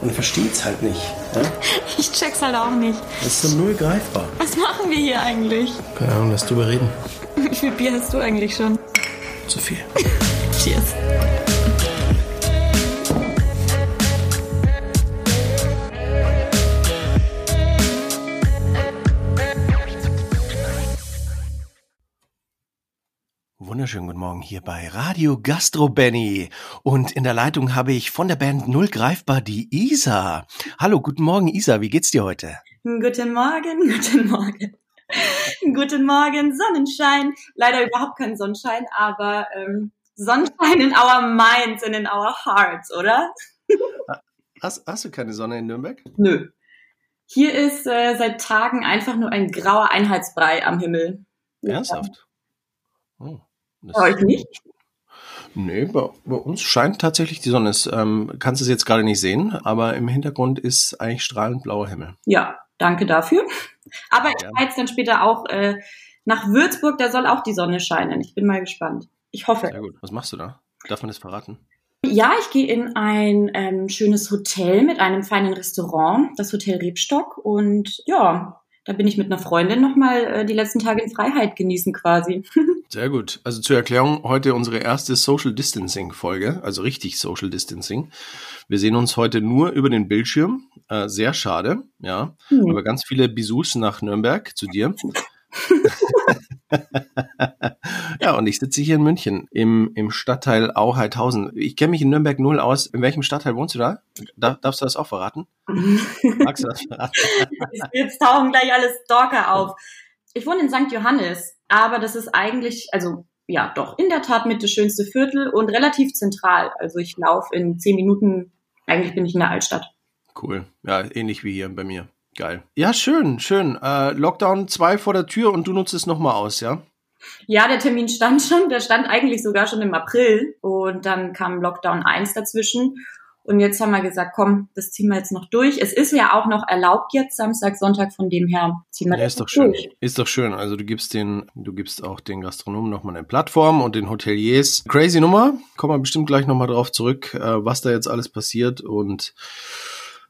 Man versteht's halt nicht. Ne? Ich check's halt auch nicht. Das ist so null greifbar. Was machen wir hier eigentlich? Keine Ahnung, lass drüber reden. Wie viel Bier hast du eigentlich schon? Zu viel. Cheers. Wunderschönen guten Morgen hier bei Radio Gastro Benny. Und in der Leitung habe ich von der Band Null Greifbar die Isa. Hallo, guten Morgen Isa, wie geht's dir heute? Guten Morgen, guten Morgen. guten Morgen, Sonnenschein. Leider überhaupt kein Sonnenschein, aber ähm, Sonnenschein in our minds and in our hearts, oder? hast, hast du keine Sonne in Nürnberg? Nö. Hier ist äh, seit Tagen einfach nur ein grauer Einheitsbrei am Himmel. Ernsthaft? Oh. Bei euch nicht? Nee, bei, bei, uns scheint tatsächlich die Sonne. Es, ähm, kannst es jetzt gerade nicht sehen, aber im Hintergrund ist eigentlich strahlend blauer Himmel. Ja, danke dafür. Aber ich fahre jetzt dann später auch äh, nach Würzburg, da soll auch die Sonne scheinen. Ich bin mal gespannt. Ich hoffe. Sehr gut. Was machst du da? Darf man das verraten? Ja, ich gehe in ein ähm, schönes Hotel mit einem feinen Restaurant, das Hotel Rebstock. Und ja, da bin ich mit einer Freundin nochmal äh, die letzten Tage in Freiheit genießen quasi. Sehr gut. Also zur Erklärung, heute unsere erste Social Distancing Folge, also richtig Social Distancing. Wir sehen uns heute nur über den Bildschirm. Äh, sehr schade, ja. Mhm. Aber ganz viele Besuchs nach Nürnberg zu dir. ja, und ich sitze hier in München im, im Stadtteil Auheithausen. Ich kenne mich in Nürnberg null aus. In welchem Stadtteil wohnst du da? Darf, darfst du das auch verraten? Magst du das verraten? Jetzt tauchen gleich alle Stalker auf. Ich wohne in St. Johannes, aber das ist eigentlich, also ja, doch in der Tat mit das schönste Viertel und relativ zentral. Also ich laufe in zehn Minuten, eigentlich bin ich in der Altstadt. Cool. Ja, ähnlich wie hier bei mir. Geil. Ja, schön, schön. Äh, Lockdown 2 vor der Tür und du nutzt es nochmal aus, ja? Ja, der Termin stand schon. Der stand eigentlich sogar schon im April. Und dann kam Lockdown 1 dazwischen. Und jetzt haben wir gesagt, komm, das ziehen wir jetzt noch durch. Es ist ja auch noch erlaubt jetzt Samstag, Sonntag, von dem her ziehen wir ja, das ist doch schön. durch. Ist doch schön. Also du gibst den, du gibst auch den Gastronomen nochmal eine Plattform und den Hoteliers. Crazy Nummer. Kommen wir bestimmt gleich nochmal drauf zurück, äh, was da jetzt alles passiert und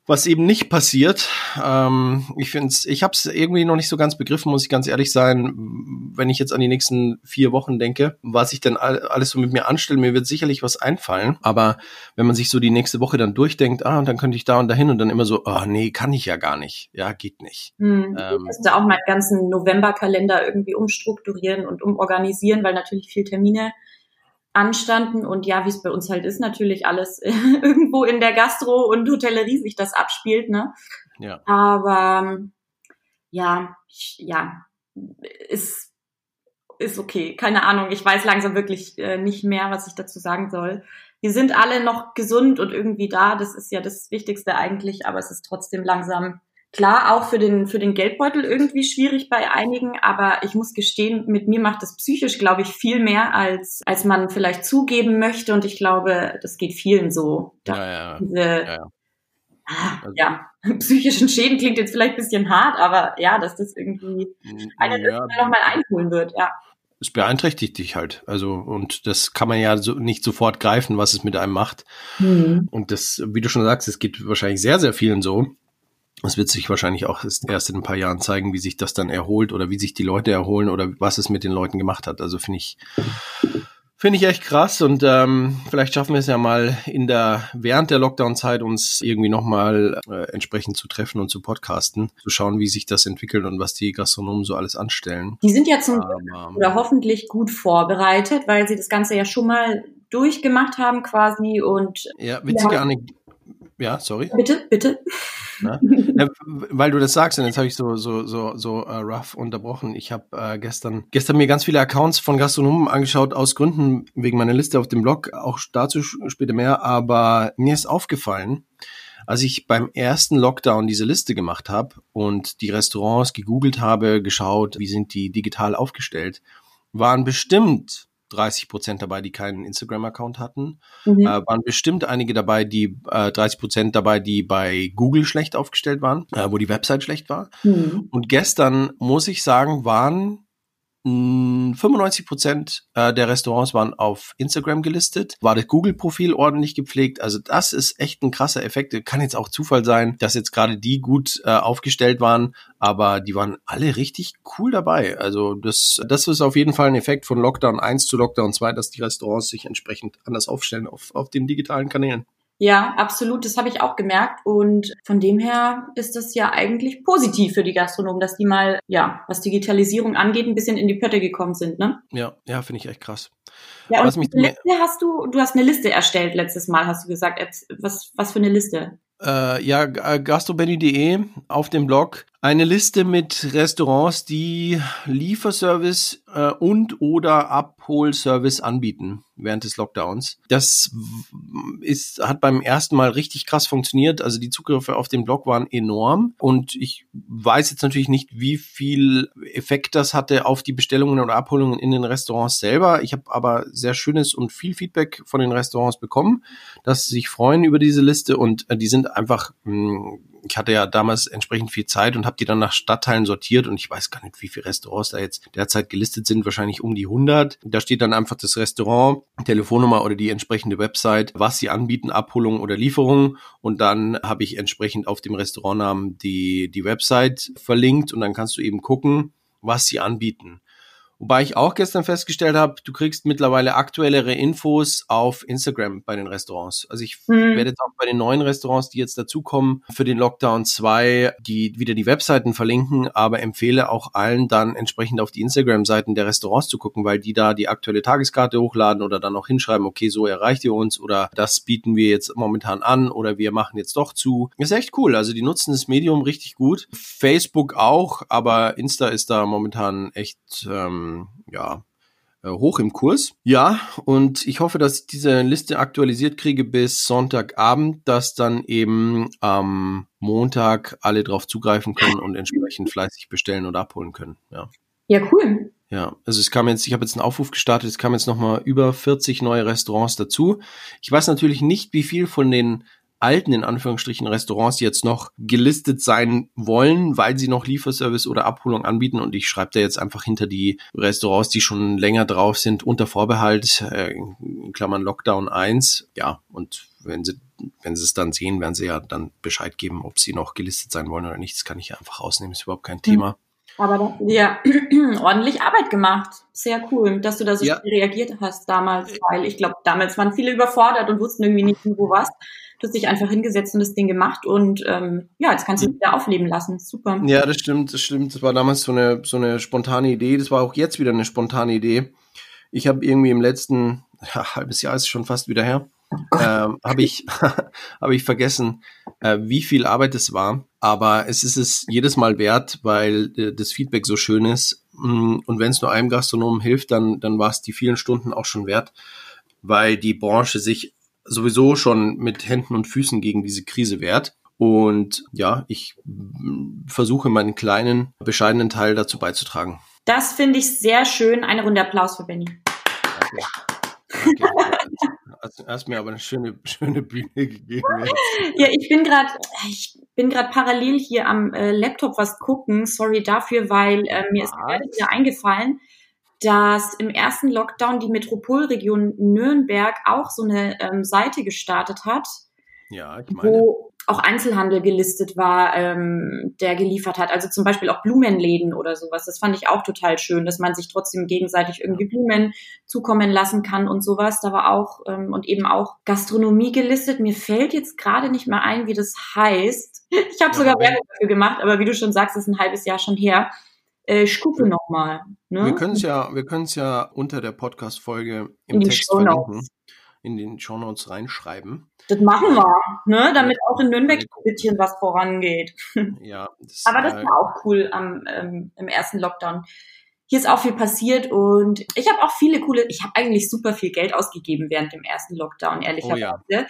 was eben nicht passiert. Ähm, ich finde ich habe es irgendwie noch nicht so ganz begriffen, muss ich ganz ehrlich sein, wenn ich jetzt an die nächsten vier Wochen denke, was ich denn alles so mit mir anstelle. Mir wird sicherlich was einfallen, aber wenn man sich so die nächste Woche dann durchdenkt, ah, und dann könnte ich da und dahin und dann immer so, ah, oh, nee, kann ich ja gar nicht. Ja, geht nicht. Hm. Ähm, ich musste auch meinen ganzen Novemberkalender irgendwie umstrukturieren und umorganisieren, weil natürlich viel Termine anstanden und ja, wie es bei uns halt ist, natürlich alles irgendwo in der Gastro und Hotellerie sich das abspielt, ne? Ja. Aber ja, ja, ist ist okay. Keine Ahnung, ich weiß langsam wirklich äh, nicht mehr, was ich dazu sagen soll. Wir sind alle noch gesund und irgendwie da, das ist ja das Wichtigste eigentlich, aber es ist trotzdem langsam Klar, auch für den, für den Geldbeutel irgendwie schwierig bei einigen, aber ich muss gestehen, mit mir macht das psychisch, glaube ich, viel mehr, als, als man vielleicht zugeben möchte. Und ich glaube, das geht vielen so. Ja, ja, diese, ja. Ah, also, ja, psychischen Schäden klingt jetzt vielleicht ein bisschen hart, aber ja, dass das irgendwie eine ja, nochmal einholen wird, ja. Es beeinträchtigt dich halt. Also, und das kann man ja so nicht sofort greifen, was es mit einem macht. Mhm. Und das, wie du schon sagst, es geht wahrscheinlich sehr, sehr vielen so. Es wird sich wahrscheinlich auch erst in ein paar Jahren zeigen, wie sich das dann erholt oder wie sich die Leute erholen oder was es mit den Leuten gemacht hat. Also finde ich, finde ich echt krass und ähm, vielleicht schaffen wir es ja mal in der während der Lockdown-Zeit uns irgendwie nochmal äh, entsprechend zu treffen und zu podcasten, zu schauen, wie sich das entwickelt und was die Gastronomen so alles anstellen. Die sind ja zum oder hoffentlich gut vorbereitet, weil sie das Ganze ja schon mal durchgemacht haben quasi und ja witzige ja. Ja, sorry. Bitte, bitte. Ne? ja, weil du das sagst, und jetzt habe ich so so so so uh, rough unterbrochen. Ich habe äh, gestern gestern mir ganz viele Accounts von Gastronomen angeschaut aus Gründen wegen meiner Liste auf dem Blog. Auch dazu später mehr. Aber mir ist aufgefallen, als ich beim ersten Lockdown diese Liste gemacht habe und die Restaurants gegoogelt habe, geschaut, wie sind die digital aufgestellt, waren bestimmt 30 Prozent dabei, die keinen Instagram-Account hatten. Mhm. Äh, waren bestimmt einige dabei, die äh, 30 Prozent dabei, die bei Google schlecht aufgestellt waren, äh, wo die Website schlecht war. Mhm. Und gestern, muss ich sagen, waren 95 Prozent äh, der Restaurants waren auf Instagram gelistet, war das Google-Profil ordentlich gepflegt. Also das ist echt ein krasser Effekt. Kann jetzt auch Zufall sein, dass jetzt gerade die gut äh, aufgestellt waren, aber die waren alle richtig cool dabei. Also das, das ist auf jeden Fall ein Effekt von Lockdown 1 zu Lockdown 2, dass die Restaurants sich entsprechend anders aufstellen auf, auf den digitalen Kanälen. Ja, absolut. Das habe ich auch gemerkt. Und von dem her ist das ja eigentlich positiv für die Gastronomen, dass die mal, ja, was Digitalisierung angeht, ein bisschen in die Pötte gekommen sind, ne? Ja, ja, finde ich echt krass. Ja, und was mich Liste hast du, du hast eine Liste erstellt letztes Mal, hast du gesagt. Was, was für eine Liste? Äh, ja, gastrobenny.de auf dem Blog eine Liste mit Restaurants, die Lieferservice äh, und oder Abholservice anbieten während des Lockdowns. Das ist, hat beim ersten Mal richtig krass funktioniert. Also die Zugriffe auf den Blog waren enorm und ich weiß jetzt natürlich nicht, wie viel Effekt das hatte auf die Bestellungen oder Abholungen in den Restaurants selber. Ich habe aber sehr schönes und viel Feedback von den Restaurants bekommen, dass sie sich freuen über diese Liste und äh, die sind einfach mh, hm, ich hatte ja damals entsprechend viel Zeit und habe die dann nach Stadtteilen sortiert und ich weiß gar nicht, wie viele Restaurants da jetzt derzeit gelistet sind, wahrscheinlich um die 100. Da steht dann einfach das Restaurant, Telefonnummer oder die entsprechende Website, was sie anbieten, Abholung oder Lieferung und dann habe ich entsprechend auf dem Restaurantnamen die, die Website verlinkt und dann kannst du eben gucken, was sie anbieten. Wobei ich auch gestern festgestellt habe, du kriegst mittlerweile aktuellere Infos auf Instagram bei den Restaurants. Also ich mhm. werde jetzt auch bei den neuen Restaurants, die jetzt dazukommen, für den Lockdown 2 die wieder die Webseiten verlinken, aber empfehle auch allen dann entsprechend auf die Instagram-Seiten der Restaurants zu gucken, weil die da die aktuelle Tageskarte hochladen oder dann auch hinschreiben, okay, so erreicht ihr uns oder das bieten wir jetzt momentan an oder wir machen jetzt doch zu. ist echt cool. Also die nutzen das Medium richtig gut. Facebook auch, aber Insta ist da momentan echt ähm, ähm, ja, äh, hoch im Kurs. Ja, und ich hoffe, dass ich diese Liste aktualisiert kriege bis Sonntagabend, dass dann eben am Montag alle drauf zugreifen können und entsprechend fleißig bestellen oder abholen können. Ja. Ja, cool. Ja, also es kam jetzt, ich habe jetzt einen Aufruf gestartet, es kam jetzt nochmal über 40 neue Restaurants dazu. Ich weiß natürlich nicht, wie viel von den alten, in Anführungsstrichen, Restaurants jetzt noch gelistet sein wollen, weil sie noch Lieferservice oder Abholung anbieten. Und ich schreibe da jetzt einfach hinter die Restaurants, die schon länger drauf sind, unter Vorbehalt, äh, in Klammern Lockdown 1. Ja, und wenn sie, wenn sie es dann sehen, werden sie ja dann Bescheid geben, ob sie noch gelistet sein wollen oder nicht. Das kann ich ja einfach rausnehmen, ist überhaupt kein Thema. Aber da dir ordentlich Arbeit gemacht. Sehr cool, dass du da so ja. reagiert hast damals, weil ich glaube, damals waren viele überfordert und wussten irgendwie nicht, wo was. Du hast dich einfach hingesetzt und das Ding gemacht und ähm, ja, jetzt kannst du es wieder aufleben lassen. Super. Ja, das stimmt, das stimmt. Das war damals so eine, so eine spontane Idee. Das war auch jetzt wieder eine spontane Idee. Ich habe irgendwie im letzten ja, halbes Jahr ist schon fast wieder her, ähm, habe ich habe ich vergessen, äh, wie viel Arbeit es war. Aber es ist es jedes Mal wert, weil äh, das Feedback so schön ist. Mm, und wenn es nur einem Gastronomen hilft, dann dann war es die vielen Stunden auch schon wert, weil die Branche sich sowieso schon mit Händen und Füßen gegen diese Krise wehrt. Und ja, ich versuche meinen kleinen, bescheidenen Teil dazu beizutragen. Das finde ich sehr schön. Eine Runde Applaus für Benny. Danke. Danke. Hast mir aber eine schöne, schöne Bühne gegeben. ja, ich bin gerade, ich bin gerade parallel hier am äh, Laptop was gucken. Sorry dafür, weil äh, mir ist gerade wieder eingefallen, dass im ersten Lockdown die Metropolregion Nürnberg auch so eine ähm, Seite gestartet hat, ja, ich meine. wo auch Einzelhandel gelistet war, ähm, der geliefert hat. Also zum Beispiel auch Blumenläden oder sowas. Das fand ich auch total schön, dass man sich trotzdem gegenseitig irgendwie Blumen zukommen lassen kann und sowas. Da war auch ähm, und eben auch Gastronomie gelistet. Mir fällt jetzt gerade nicht mehr ein, wie das heißt. Ich habe ja, sogar Werbung dafür gemacht, aber wie du schon sagst, ist ein halbes Jahr schon her. Äh, ich gucke nochmal. Ne? Wir können es ja, wir können es ja unter der Podcast-Folge im in Text verlinken, in den Show Notes reinschreiben. Das machen wir, ne? damit auch in Nürnberg ein bisschen was vorangeht. Ja. Das, Aber das war auch cool am, ähm, im ersten Lockdown. Hier ist auch viel passiert und ich habe auch viele coole, ich habe eigentlich super viel Geld ausgegeben während dem ersten Lockdown, ehrlicherweise. Oh ja.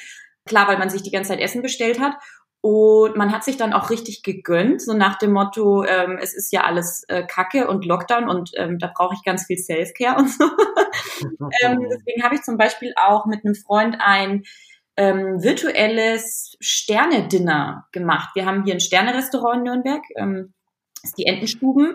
Klar, weil man sich die ganze Zeit Essen bestellt hat. Und man hat sich dann auch richtig gegönnt, so nach dem Motto, ähm, es ist ja alles äh, Kacke und Lockdown und ähm, da brauche ich ganz viel Selfcare und so. ähm, deswegen habe ich zum Beispiel auch mit einem Freund ein ähm, virtuelles Sterne-Dinner gemacht. Wir haben hier ein Sterne-Restaurant in Nürnberg, ähm, das ist die Entenstuben.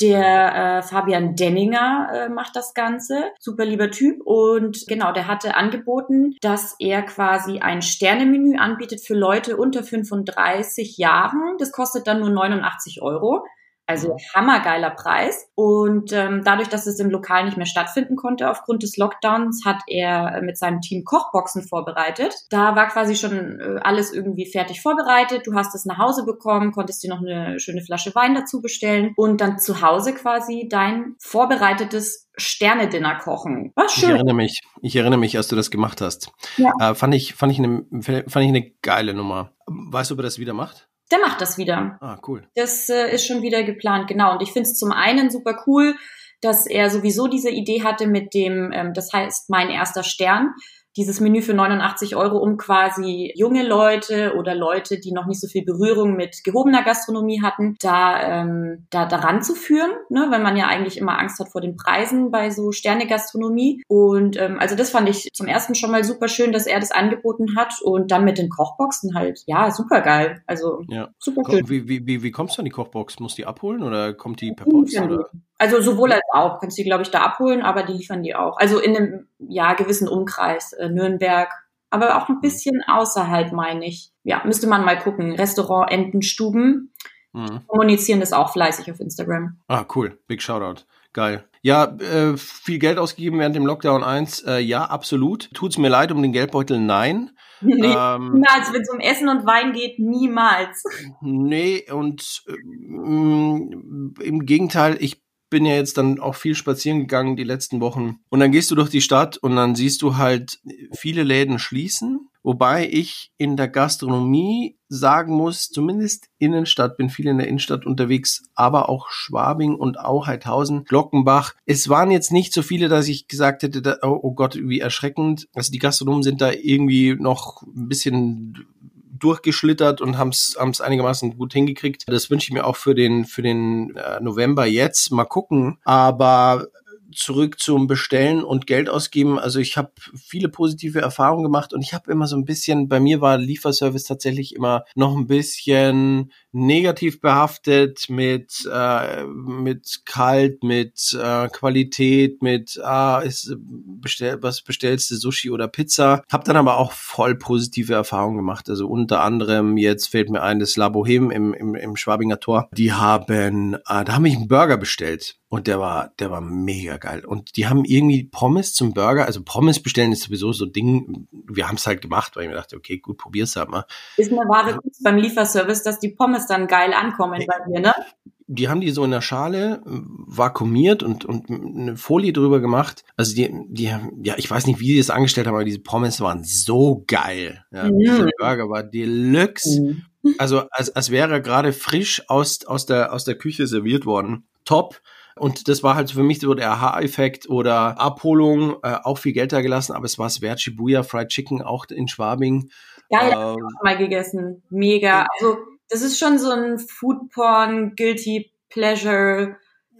Der äh, Fabian Denninger äh, macht das Ganze. Super lieber Typ. Und genau, der hatte angeboten, dass er quasi ein Sternemenü anbietet für Leute unter 35 Jahren. Das kostet dann nur 89 Euro. Also hammergeiler Preis. Und ähm, dadurch, dass es im Lokal nicht mehr stattfinden konnte aufgrund des Lockdowns, hat er mit seinem Team Kochboxen vorbereitet. Da war quasi schon äh, alles irgendwie fertig vorbereitet. Du hast es nach Hause bekommen, konntest dir noch eine schöne Flasche Wein dazu bestellen und dann zu Hause quasi dein vorbereitetes Sterne-Dinner kochen. Was schön. Ich erinnere mich, ich erinnere mich, als du das gemacht hast. Ja. Äh, fand ich, fand ich eine, fand ich eine geile Nummer. Weißt du, ob er das wieder macht? Der macht das wieder. Ah, cool. Das äh, ist schon wieder geplant, genau. Und ich finde es zum einen super cool, dass er sowieso diese Idee hatte mit dem, ähm, das heißt mein erster Stern, dieses Menü für 89 Euro, um quasi junge Leute oder Leute, die noch nicht so viel Berührung mit gehobener Gastronomie hatten, da, ähm, da daran zu führen, ne? weil man ja eigentlich immer Angst hat vor den Preisen bei so Sterne-Gastronomie. Und ähm, also das fand ich zum ersten schon mal super schön, dass er das angeboten hat und dann mit den Kochboxen halt, ja, super geil. Also ja. super schön. Wie, wie, wie, wie kommst du an die Kochbox? Musst du die abholen oder kommt die per Post? Oder? Also sowohl als auch, kannst du die, glaube ich, da abholen, aber die liefern die auch. Also in einem ja, gewissen Umkreis, äh, Nürnberg, aber auch ein bisschen außerhalb, meine ich. Ja, müsste man mal gucken. Restaurant Entenstuben mhm. kommunizieren das auch fleißig auf Instagram. Ah, cool. Big Shoutout. Geil. Ja, äh, viel Geld ausgegeben während dem Lockdown 1. Äh, ja, absolut. Tut's mir leid um den Geldbeutel? Nein. Nee, ähm, niemals, wenn es um Essen und Wein geht, niemals. Nee, und äh, im Gegenteil, ich bin ja jetzt dann auch viel spazieren gegangen die letzten Wochen. Und dann gehst du durch die Stadt und dann siehst du halt viele Läden schließen. Wobei ich in der Gastronomie sagen muss, zumindest Innenstadt, bin viel in der Innenstadt unterwegs, aber auch Schwabing und auch Heidhausen, Glockenbach. Es waren jetzt nicht so viele, dass ich gesagt hätte, oh, oh Gott, wie erschreckend. Also die Gastronomen sind da irgendwie noch ein bisschen durchgeschlittert und haben es einigermaßen gut hingekriegt. Das wünsche ich mir auch für den, für den äh, November jetzt. Mal gucken. Aber zurück zum Bestellen und Geld ausgeben. Also ich habe viele positive Erfahrungen gemacht und ich habe immer so ein bisschen, bei mir war Lieferservice tatsächlich immer noch ein bisschen negativ behaftet mit äh, mit kalt, mit äh, Qualität, mit ah, ist bestell, was bestellst du Sushi oder Pizza. Hab dann aber auch voll positive Erfahrungen gemacht. Also unter anderem jetzt fällt mir ein das La im, im, im Schwabinger Tor. Die haben, äh, da haben ich einen Burger bestellt und der war, der war mega geil. Und die haben irgendwie Pommes zum Burger. Also Pommes bestellen ist sowieso so Ding. Wir haben es halt gemacht, weil ich mir dachte, okay, gut, probier's halt mal. Ist eine wahre Kunst beim Lieferservice, dass die Pommes dann geil ankommen bei dir, ne? Die haben die so in der Schale vakuumiert und, und eine Folie drüber gemacht. Also die, die, ja, ich weiß nicht, wie die das angestellt haben, aber diese Pommes waren so geil. Ja, mhm. Dieser Burger war Deluxe. Mhm. Also als, als wäre er gerade frisch aus, aus, der, aus der Küche serviert worden. Top. Und das war halt für mich so der Aha-Effekt oder Abholung, äh, auch viel Geld da gelassen, aber es war es wert. Shibuya Fried Chicken auch in Schwabing. Geil, ähm, habe ich mal gegessen. Mega. Also, das ist schon so ein Foodporn, Guilty Pleasure,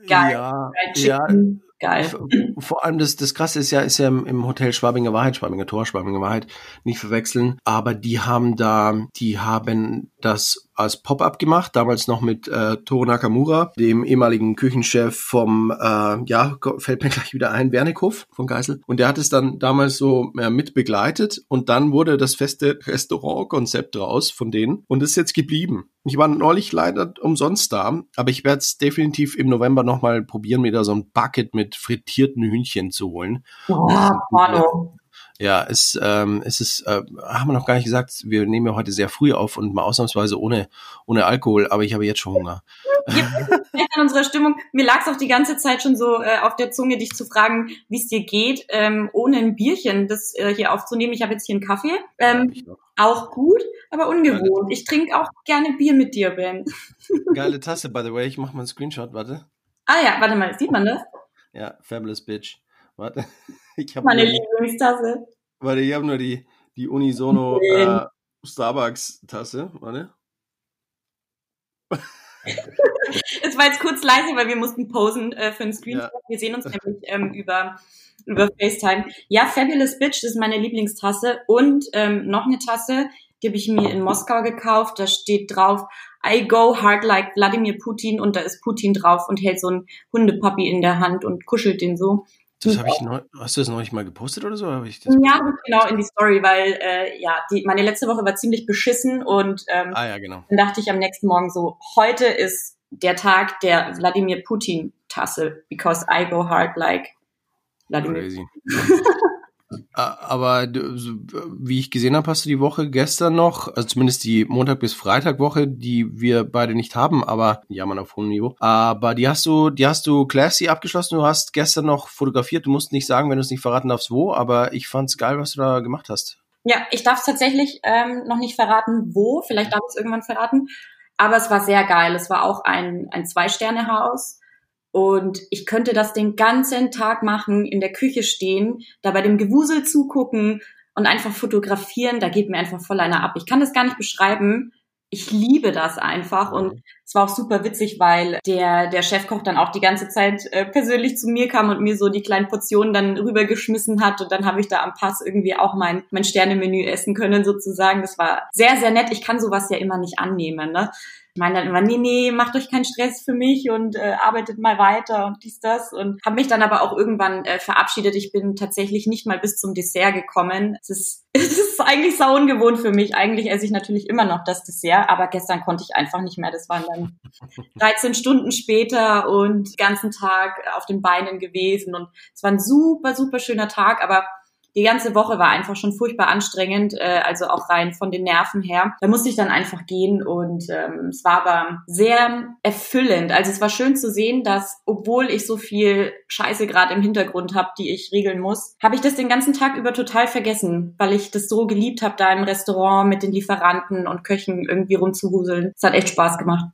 geil. Ja, Fried Chicken. Ja. Geil. Vor allem das, das Krasse ist ja, ist ja im Hotel Schwabinger Wahrheit, Schwabinger Tor, Schwabinger Wahrheit, nicht verwechseln. Aber die haben da, die haben das als Pop-up gemacht, damals noch mit äh, Toro Nakamura, dem ehemaligen Küchenchef vom, äh, ja, fällt mir gleich wieder ein, Wernickhof von Geisel. Und der hat es dann damals so äh, mit begleitet und dann wurde das feste Restaurantkonzept draus von denen und ist jetzt geblieben. Ich war neulich leider umsonst da, aber ich werde es definitiv im November nochmal probieren, mir da so ein Bucket mit frittierten Hühnchen zu holen. Oh, Manu. Ja, es, ähm, es ist, äh, haben wir noch gar nicht gesagt, wir nehmen ja heute sehr früh auf und mal ausnahmsweise ohne, ohne Alkohol, aber ich habe jetzt schon Hunger. an unserer Stimmung. Mir lag es auch die ganze Zeit schon so äh, auf der Zunge, dich zu fragen, wie es dir geht, ähm, ohne ein Bierchen das äh, hier aufzunehmen. Ich habe jetzt hier einen Kaffee. Ähm, ja, auch gut, aber ungewohnt. Ich trinke auch gerne Bier mit dir, Ben. Geile Tasse, by the way. Ich mache mal einen Screenshot, warte. Ah ja, warte mal, sieht man das? Ja, Fabulous Bitch. Warte. Ich habe meine Lieblingstasse. Warte, ich habe nur die, die Unisono äh, Starbucks-Tasse. Warte. es war jetzt kurz leise, weil wir mussten posen äh, für einen Screenshot. Ja. Wir sehen uns nämlich ähm, über, über FaceTime. Ja, Fabulous Bitch ist meine Lieblingstasse und ähm, noch eine Tasse. Die habe ich mir in Moskau gekauft. Da steht drauf, I go hard like Wladimir Putin und da ist Putin drauf und hält so ein Hundepapi in der Hand und kuschelt den so. Das habe ich neu, hast du das neulich mal gepostet oder so? Hab ich das ja, genau in die Story, weil äh, ja, die, meine letzte Woche war ziemlich beschissen und ähm, ah, ja, genau. dann dachte ich am nächsten Morgen so, heute ist der Tag der Wladimir Putin Tasse, because I go hard like Wladimir Crazy. Aber wie ich gesehen habe, hast du die Woche gestern noch, also zumindest die Montag bis Freitag Woche, die wir beide nicht haben, aber ja, man auf hohem Niveau. Aber die hast du, die hast du classy abgeschlossen. Du hast gestern noch fotografiert. Du musst nicht sagen, wenn du es nicht verraten darfst, wo. Aber ich fand's geil, was du da gemacht hast. Ja, ich darf es tatsächlich ähm, noch nicht verraten, wo. Vielleicht darf ich es irgendwann verraten. Aber es war sehr geil. Es war auch ein, ein Zwei-Sterne-Haus und ich könnte das den ganzen Tag machen, in der Küche stehen, da bei dem Gewusel zugucken und einfach fotografieren. Da geht mir einfach voll einer ab. Ich kann das gar nicht beschreiben. Ich liebe das einfach und es war auch super witzig, weil der der Chefkoch dann auch die ganze Zeit äh, persönlich zu mir kam und mir so die kleinen Portionen dann rübergeschmissen hat und dann habe ich da am Pass irgendwie auch mein mein Sternemenü essen können sozusagen. Das war sehr sehr nett. Ich kann sowas ja immer nicht annehmen, ne? Ich meine dann immer, nee, nee, macht euch keinen Stress für mich und äh, arbeitet mal weiter und dies, das. Und habe mich dann aber auch irgendwann äh, verabschiedet. Ich bin tatsächlich nicht mal bis zum Dessert gekommen. Es ist, es ist eigentlich sau ungewohnt für mich. Eigentlich esse ich natürlich immer noch das Dessert, aber gestern konnte ich einfach nicht mehr. Das waren dann 13 Stunden später und den ganzen Tag auf den Beinen gewesen. Und es war ein super, super schöner Tag, aber die ganze Woche war einfach schon furchtbar anstrengend, äh, also auch rein von den Nerven her. Da musste ich dann einfach gehen und ähm, es war aber sehr erfüllend. Also es war schön zu sehen, dass obwohl ich so viel Scheiße gerade im Hintergrund habe, die ich regeln muss, habe ich das den ganzen Tag über total vergessen, weil ich das so geliebt habe, da im Restaurant mit den Lieferanten und Köchen irgendwie rumzuhuseln. Es hat echt Spaß gemacht.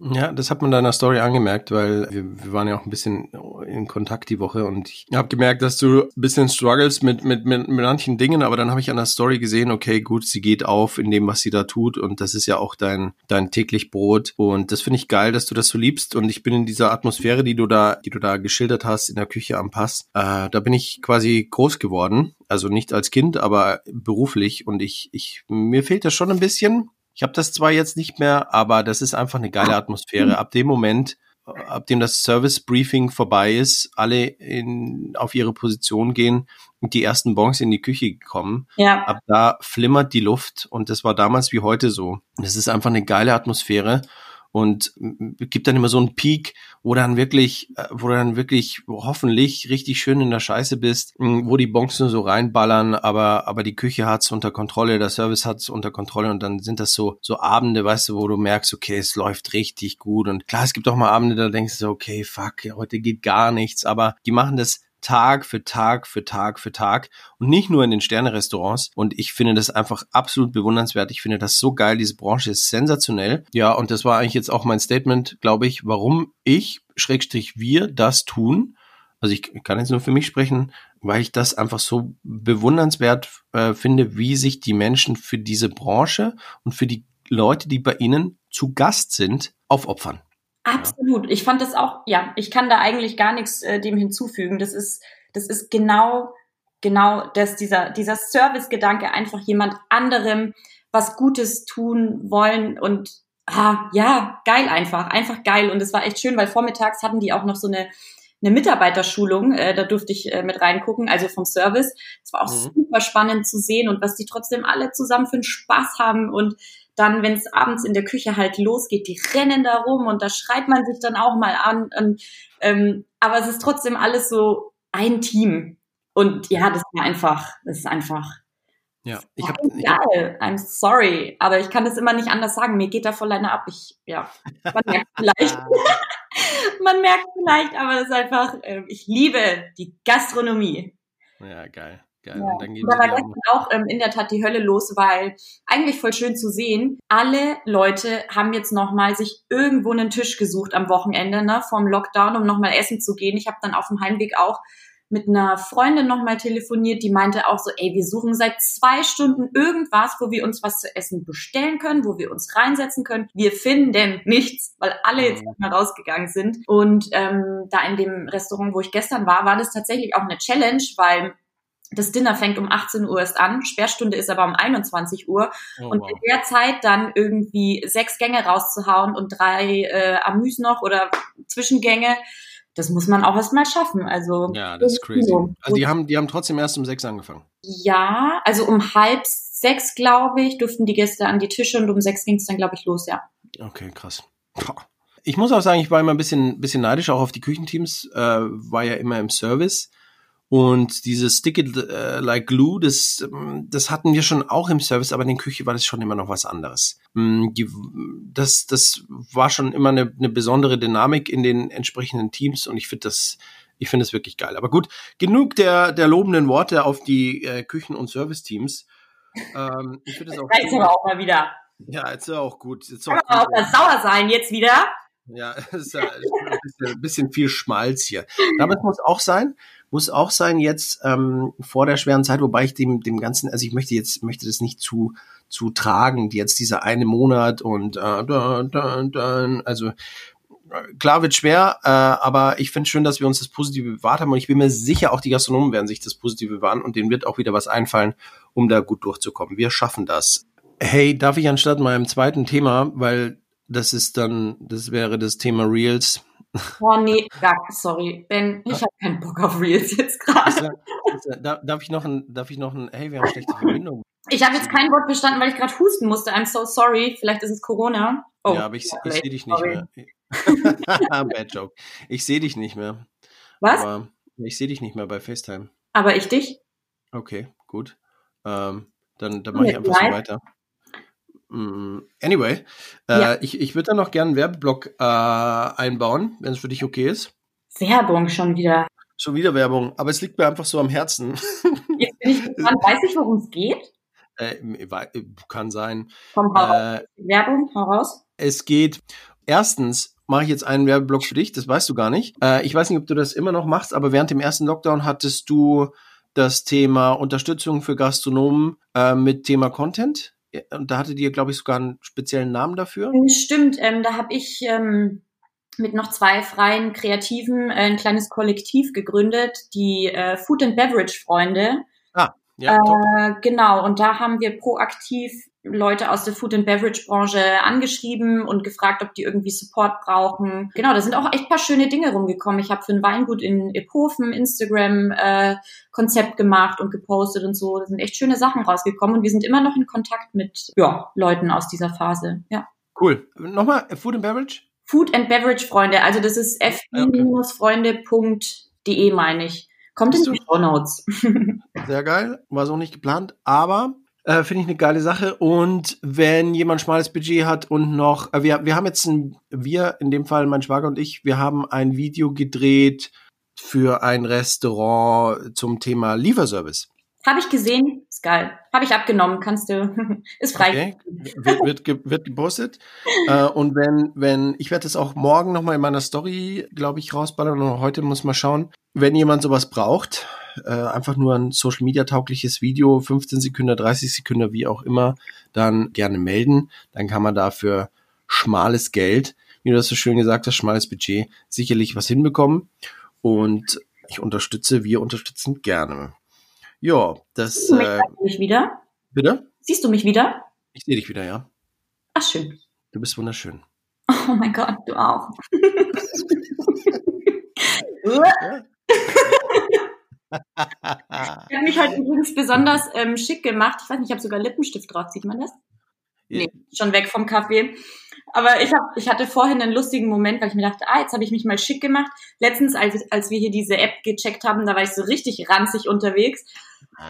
Ja, das hat man deiner Story angemerkt, weil wir, wir waren ja auch ein bisschen in Kontakt die Woche und ich habe gemerkt, dass du ein bisschen struggles mit, mit, mit, mit manchen Dingen, aber dann habe ich an der Story gesehen, okay, gut, sie geht auf in dem, was sie da tut und das ist ja auch dein, dein täglich Brot und das finde ich geil, dass du das so liebst und ich bin in dieser Atmosphäre, die du da, die du da geschildert hast in der Küche am Pass, äh, da bin ich quasi groß geworden, also nicht als Kind, aber beruflich und ich, ich, mir fehlt das schon ein bisschen, ich habe das zwar jetzt nicht mehr, aber das ist einfach eine geile Atmosphäre. Ab dem Moment, ab dem das Service Briefing vorbei ist, alle in, auf ihre Position gehen und die ersten Bons in die Küche kommen. Ja. Ab da flimmert die Luft und das war damals wie heute so. Das ist einfach eine geile Atmosphäre und gibt dann immer so einen Peak, wo dann wirklich, äh, wo dann wirklich hoffentlich richtig schön in der Scheiße bist, wo die Bonks nur so reinballern, aber, aber die Küche hat's unter Kontrolle, der Service hat's unter Kontrolle und dann sind das so, so Abende, weißt du, wo du merkst, okay, es läuft richtig gut. Und klar, es gibt auch mal Abende, da denkst du, okay, fuck, heute geht gar nichts, aber die machen das Tag für Tag für Tag für Tag und nicht nur in den Sterne-Restaurants. Und ich finde das einfach absolut bewundernswert. Ich finde das so geil. Diese Branche ist sensationell. Ja, und das war eigentlich jetzt auch mein Statement, glaube ich, warum ich, Schrägstrich wir, das tun. Also ich kann jetzt nur für mich sprechen, weil ich das einfach so bewundernswert äh, finde, wie sich die Menschen für diese Branche und für die Leute, die bei ihnen zu Gast sind, aufopfern. Absolut. Ich fand das auch, ja, ich kann da eigentlich gar nichts äh, dem hinzufügen. Das ist, das ist genau, genau das, dieser, dieser Service-Gedanke, einfach jemand anderem was Gutes tun wollen und ah, ja, geil einfach, einfach geil. Und es war echt schön, weil vormittags hatten die auch noch so eine, eine Mitarbeiterschulung, äh, da durfte ich äh, mit reingucken, also vom Service. Es war auch mhm. super spannend zu sehen und was die trotzdem alle zusammen für einen Spaß haben und dann, wenn es abends in der Küche halt losgeht, die rennen da rum und da schreit man sich dann auch mal an. Und, ähm, aber es ist trotzdem alles so ein Team. Und ja, das war einfach, das ist einfach. Ja, ich habe. Geil, I'm sorry, aber ich kann das immer nicht anders sagen. Mir geht da voll einer ab. Ich, ja, man merkt vielleicht, man merkt vielleicht, aber es ist einfach, äh, ich liebe die Gastronomie. Ja, geil. Geil. Ja. Und dann geben da war gestern auch ähm, in der Tat die Hölle los, weil eigentlich voll schön zu sehen. Alle Leute haben jetzt nochmal sich irgendwo einen Tisch gesucht am Wochenende, ne, vom Lockdown, um nochmal essen zu gehen. Ich habe dann auf dem Heimweg auch mit einer Freundin nochmal telefoniert, die meinte auch so, ey, wir suchen seit zwei Stunden irgendwas, wo wir uns was zu essen bestellen können, wo wir uns reinsetzen können. Wir finden nichts, weil alle jetzt mhm. mal rausgegangen sind. Und ähm, da in dem Restaurant, wo ich gestern war, war das tatsächlich auch eine Challenge, weil das Dinner fängt um 18 Uhr erst an, Sperrstunde ist aber um 21 Uhr. Oh, und wow. in der Zeit dann irgendwie sechs Gänge rauszuhauen und drei äh, Amüs noch oder Zwischengänge, das muss man auch erst mal schaffen. Also ja, das ist crazy. Also die haben, die haben trotzdem erst um sechs angefangen. Ja, also um halb sechs, glaube ich, durften die Gäste an die Tische und um sechs ging es dann, glaube ich, los, ja. Okay, krass. Ich muss auch sagen, ich war immer ein bisschen, bisschen neidisch auch auf die Küchenteams, äh, war ja immer im Service. Und dieses Stick it uh, like glue, das, das hatten wir schon auch im Service, aber in der Küche war das schon immer noch was anderes. Mm, die, das, das war schon immer eine, eine besondere Dynamik in den entsprechenden Teams und ich finde das, ich finde es wirklich geil. Aber gut, genug der, der lobenden Worte auf die äh, Küchen- und Service-Teams. Ähm, ich finde es auch. Reicht aber auch mal wieder. Ja, jetzt ist auch gut. Jetzt auch Kann auch mal sauer sein jetzt wieder. Ja, ist ja bisschen, bisschen viel Schmalz hier. Es muss auch sein, muss auch sein jetzt ähm, vor der schweren Zeit, wobei ich dem dem ganzen, also ich möchte jetzt möchte das nicht zu zu tragen, jetzt dieser eine Monat und äh, da, da, da, also klar wird schwer, äh, aber ich finde schön, dass wir uns das Positive bewahrt haben und ich bin mir sicher, auch die Gastronomen werden sich das Positive bewahren und denen wird auch wieder was einfallen, um da gut durchzukommen. Wir schaffen das. Hey, darf ich anstatt meinem zweiten Thema, weil das ist dann, das wäre das Thema Reels, Oh nee, sorry, Ben, ich habe keinen Bock auf Reels jetzt gerade. Darf ich noch ein, darf ich noch ein, hey, wir haben schlechte Verbindung. Ich habe jetzt kein Wort bestanden, weil ich gerade husten musste. I'm so sorry. Vielleicht ist es Corona. Oh, ja, aber ich, ich sehe dich nicht sorry. mehr. Bad joke. Ich sehe dich nicht mehr. Was? Aber ich sehe dich nicht mehr bei FaceTime. Aber ich dich? Okay, gut. Ähm, dann dann mache ich einfach so weiter. Mm, anyway, äh, ja. ich, ich würde da noch gerne einen Werbeblock äh, einbauen, wenn es für dich okay ist. Werbung schon wieder. Schon wieder Werbung, aber es liegt mir einfach so am Herzen. Jetzt bin ich gespannt. Weiß ich, worum es geht? Äh, kann sein. Komm, hau äh, Werbung, hau raus. Es geht, erstens mache ich jetzt einen Werbeblock für dich, das weißt du gar nicht. Äh, ich weiß nicht, ob du das immer noch machst, aber während dem ersten Lockdown hattest du das Thema Unterstützung für Gastronomen äh, mit Thema Content und da hattet ihr, glaube ich, sogar einen speziellen Namen dafür. Stimmt, ähm, da habe ich ähm, mit noch zwei freien Kreativen äh, ein kleines Kollektiv gegründet, die äh, Food and Beverage Freunde. Ah, ja, äh, genau, und da haben wir proaktiv Leute aus der Food and Beverage Branche angeschrieben und gefragt, ob die irgendwie Support brauchen. Genau, da sind auch echt paar schöne Dinge rumgekommen. Ich habe für ein Weingut in Ephofen Instagram äh, Konzept gemacht und gepostet und so. Da sind echt schöne Sachen rausgekommen und wir sind immer noch in Kontakt mit ja, Leuten aus dieser Phase. Ja. Cool. Nochmal Food and Beverage? Food and Beverage Freunde, also das ist f-freunde.de meine ich. Kommt in die Show Notes. Sehr geil, war so nicht geplant, aber äh, Finde ich eine geile Sache. Und wenn jemand schmales Budget hat und noch, äh, wir, wir haben jetzt ein, wir, in dem Fall mein Schwager und ich, wir haben ein Video gedreht für ein Restaurant zum Thema Lieferservice. Habe ich gesehen, ist geil. Habe ich abgenommen, kannst du, ist frei. Okay. Wird, wird, wird gepostet. äh, und wenn, wenn, ich werde das auch morgen nochmal in meiner Story, glaube ich, rausballern und heute muss mal schauen, wenn jemand sowas braucht, äh, einfach nur ein Social Media taugliches Video, 15 Sekunden, 30 Sekunden, wie auch immer, dann gerne melden. Dann kann man dafür schmales Geld, wie du das so schön gesagt hast, schmales Budget, sicherlich was hinbekommen. Und ich unterstütze, wir unterstützen gerne. Ja, das. Siehst du mich, äh, mich wieder? Bitte? Siehst du mich wieder? Ich sehe dich wieder, ja. Ach, schön. Du bist wunderschön. Oh mein Gott, du auch. ja. ich habe mich heute übrigens besonders ähm, schick gemacht. Ich weiß nicht, ich habe sogar Lippenstift drauf. Sieht man das? Ja. Nee, schon weg vom Kaffee. Aber ich, hab, ich hatte vorhin einen lustigen Moment, weil ich mir dachte, ah, jetzt habe ich mich mal schick gemacht. Letztens, als, als wir hier diese App gecheckt haben, da war ich so richtig ranzig unterwegs.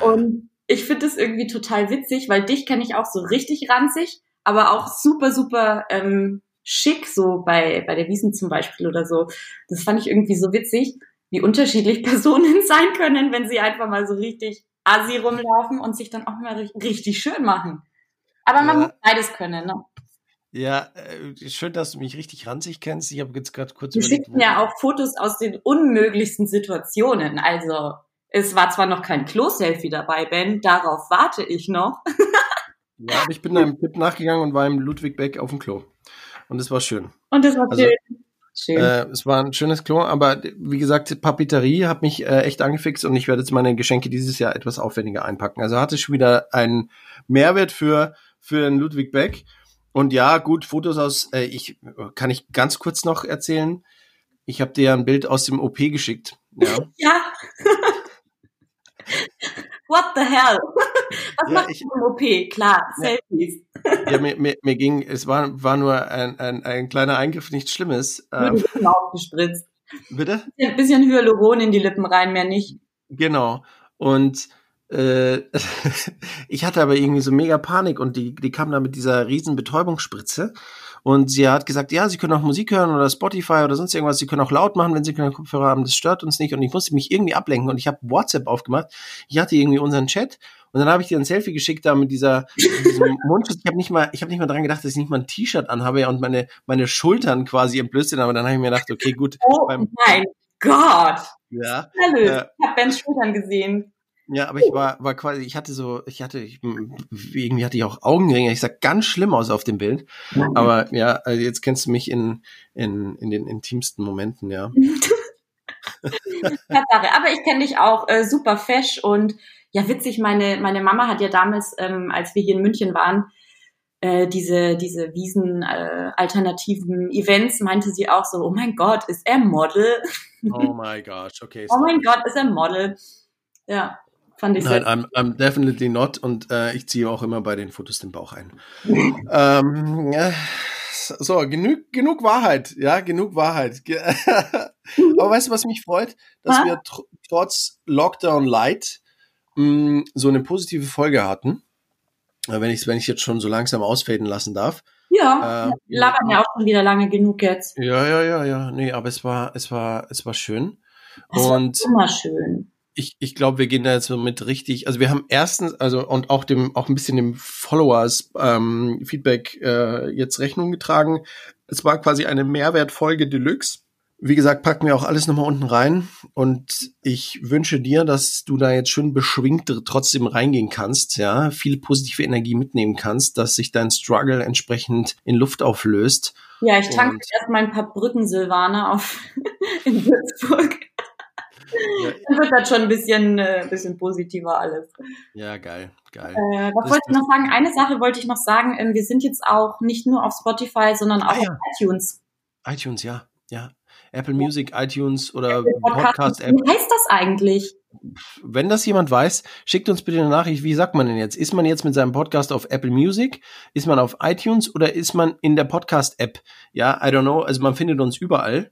Und ich finde das irgendwie total witzig, weil dich kenne ich auch so richtig ranzig, aber auch super, super ähm, schick, so bei, bei der Wiesen zum Beispiel oder so. Das fand ich irgendwie so witzig wie unterschiedlich Personen sein können, wenn sie einfach mal so richtig assi rumlaufen und sich dann auch mal richtig schön machen. Aber man ja. muss beides können, ne? Ja, äh, schön, dass du mich richtig ranzig kennst. Ich habe jetzt gerade kurz Du schickst mir ja auch Fotos aus den unmöglichsten Situationen. Also, es war zwar noch kein Klo-Selfie dabei, Ben, darauf warte ich noch. ja, aber ich bin deinem Tipp nachgegangen und war im Ludwig Beck auf dem Klo. Und es war schön. Und es war also, schön Schön. Äh, es war ein schönes Klo, aber wie gesagt, Papeterie hat mich äh, echt angefixt und ich werde jetzt meine Geschenke dieses Jahr etwas aufwendiger einpacken. Also hatte ich schon wieder einen Mehrwert für, für den Ludwig Beck. Und ja, gut, Fotos aus, äh, ich kann ich ganz kurz noch erzählen. Ich habe dir ja ein Bild aus dem OP geschickt. Ja. ja. What the hell? Was ja, macht ich, im OP? Klar, Selfies. Ja, mir, mir, mir ging, es war, war nur ein, ein, ein kleiner Eingriff, nichts Schlimmes. Ähm, aufgespritzt. Bitte? Ein bisschen Hyaluron in die Lippen rein, mehr nicht. Genau. Und äh, ich hatte aber irgendwie so mega Panik und die, die kam da mit dieser riesen Betäubungsspritze und sie hat gesagt, ja, Sie können auch Musik hören oder Spotify oder sonst irgendwas. Sie können auch laut machen, wenn Sie keine Kopfhörer haben. Das stört uns nicht. Und ich musste mich irgendwie ablenken. Und ich habe WhatsApp aufgemacht. Ich hatte irgendwie unseren Chat. Und dann habe ich dir ein Selfie geschickt da mit dieser mit diesem Mundschutz. Ich habe nicht mal, ich habe nicht mal dran gedacht, dass ich nicht mal ein T-Shirt anhabe und meine meine Schultern quasi entblößt sind. Aber dann habe ich mir gedacht, okay, gut. Oh mein Gott. Ja. Hallo. Äh, ich habe Bens Schultern gesehen. Ja, aber ich war, war quasi, ich hatte so, ich hatte, ich, irgendwie hatte ich auch Augenringe. Ich sah ganz schlimm aus auf dem Bild. Aber ja, also jetzt kennst du mich in, in, in den intimsten Momenten, ja. aber ich kenne dich auch äh, super fesch und ja, witzig, meine, meine Mama hat ja damals, ähm, als wir hier in München waren, äh, diese, diese Wiesen äh, alternativen Events, meinte sie auch so, oh mein Gott, ist er Model? Oh my gosh, okay. oh mein Gott, ist er Model? Ja. Fand ich Nein, I'm, I'm definitely not und äh, ich ziehe auch immer bei den Fotos den Bauch ein. ähm, ja, so, genug, genug Wahrheit, ja, genug Wahrheit. Aber weißt du, was mich freut? Dass ha? wir tr trotz Lockdown Light mh, so eine positive Folge hatten. Wenn ich wenn ich jetzt schon so langsam ausfaden lassen darf. Ja, äh, labern ja auch schon wieder lange genug jetzt. Ja, ja, ja, ja. Nee, aber es war, es war, es war schön. Es und war immer schön ich, ich glaube, wir gehen da jetzt mit richtig, also wir haben erstens, also und auch dem, auch ein bisschen dem Followers ähm, Feedback äh, jetzt Rechnung getragen. Es war quasi eine Mehrwertfolge Deluxe. Wie gesagt, packen wir auch alles nochmal unten rein. Und ich wünsche dir, dass du da jetzt schön beschwingt trotzdem reingehen kannst, ja, viel positive Energie mitnehmen kannst, dass sich dein Struggle entsprechend in Luft auflöst. Ja, ich tanke erstmal ein paar Brücken Silvaner auf in Würzburg. Ja. Dann wird das schon ein bisschen, äh, bisschen positiver alles. Ja, geil, geil. Äh, was das, wollte ich noch sagen? Eine Sache wollte ich noch sagen. Ähm, wir sind jetzt auch nicht nur auf Spotify, sondern auch ah, ja. auf iTunes. iTunes, ja, ja. Apple Music, iTunes oder Podcast-App. Wie heißt das eigentlich? Wenn das jemand weiß, schickt uns bitte eine Nachricht. Wie sagt man denn jetzt? Ist man jetzt mit seinem Podcast auf Apple Music? Ist man auf iTunes oder ist man in der Podcast-App? Ja, I don't know. Also man findet uns überall.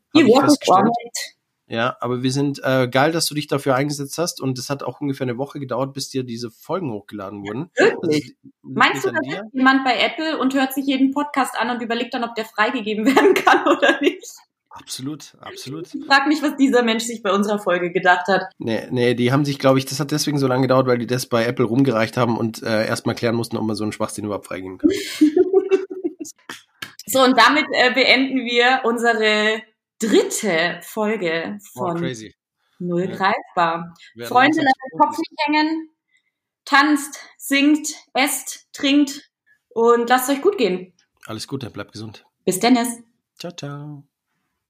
Ja, aber wir sind äh, geil, dass du dich dafür eingesetzt hast und es hat auch ungefähr eine Woche gedauert, bis dir diese Folgen hochgeladen wurden. Wirklich? Also, Meinst du, da sitzt jemand bei Apple und hört sich jeden Podcast an und überlegt dann, ob der freigegeben werden kann oder nicht? Absolut, absolut. Ich frag mich, was dieser Mensch sich bei unserer Folge gedacht hat. Nee, nee, die haben sich, glaube ich, das hat deswegen so lange gedauert, weil die das bei Apple rumgereicht haben und äh, erstmal klären mussten, ob man so einen Schwachsinn überhaupt freigeben kann. so, und damit äh, beenden wir unsere dritte Folge von oh, Null ja. greifbar. Freunde, lasst den Kopf nicht hängen, tanzt, singt, esst, trinkt und lasst es euch gut gehen. Alles Gute, bleibt gesund. Bis Dennis. Ciao, ciao.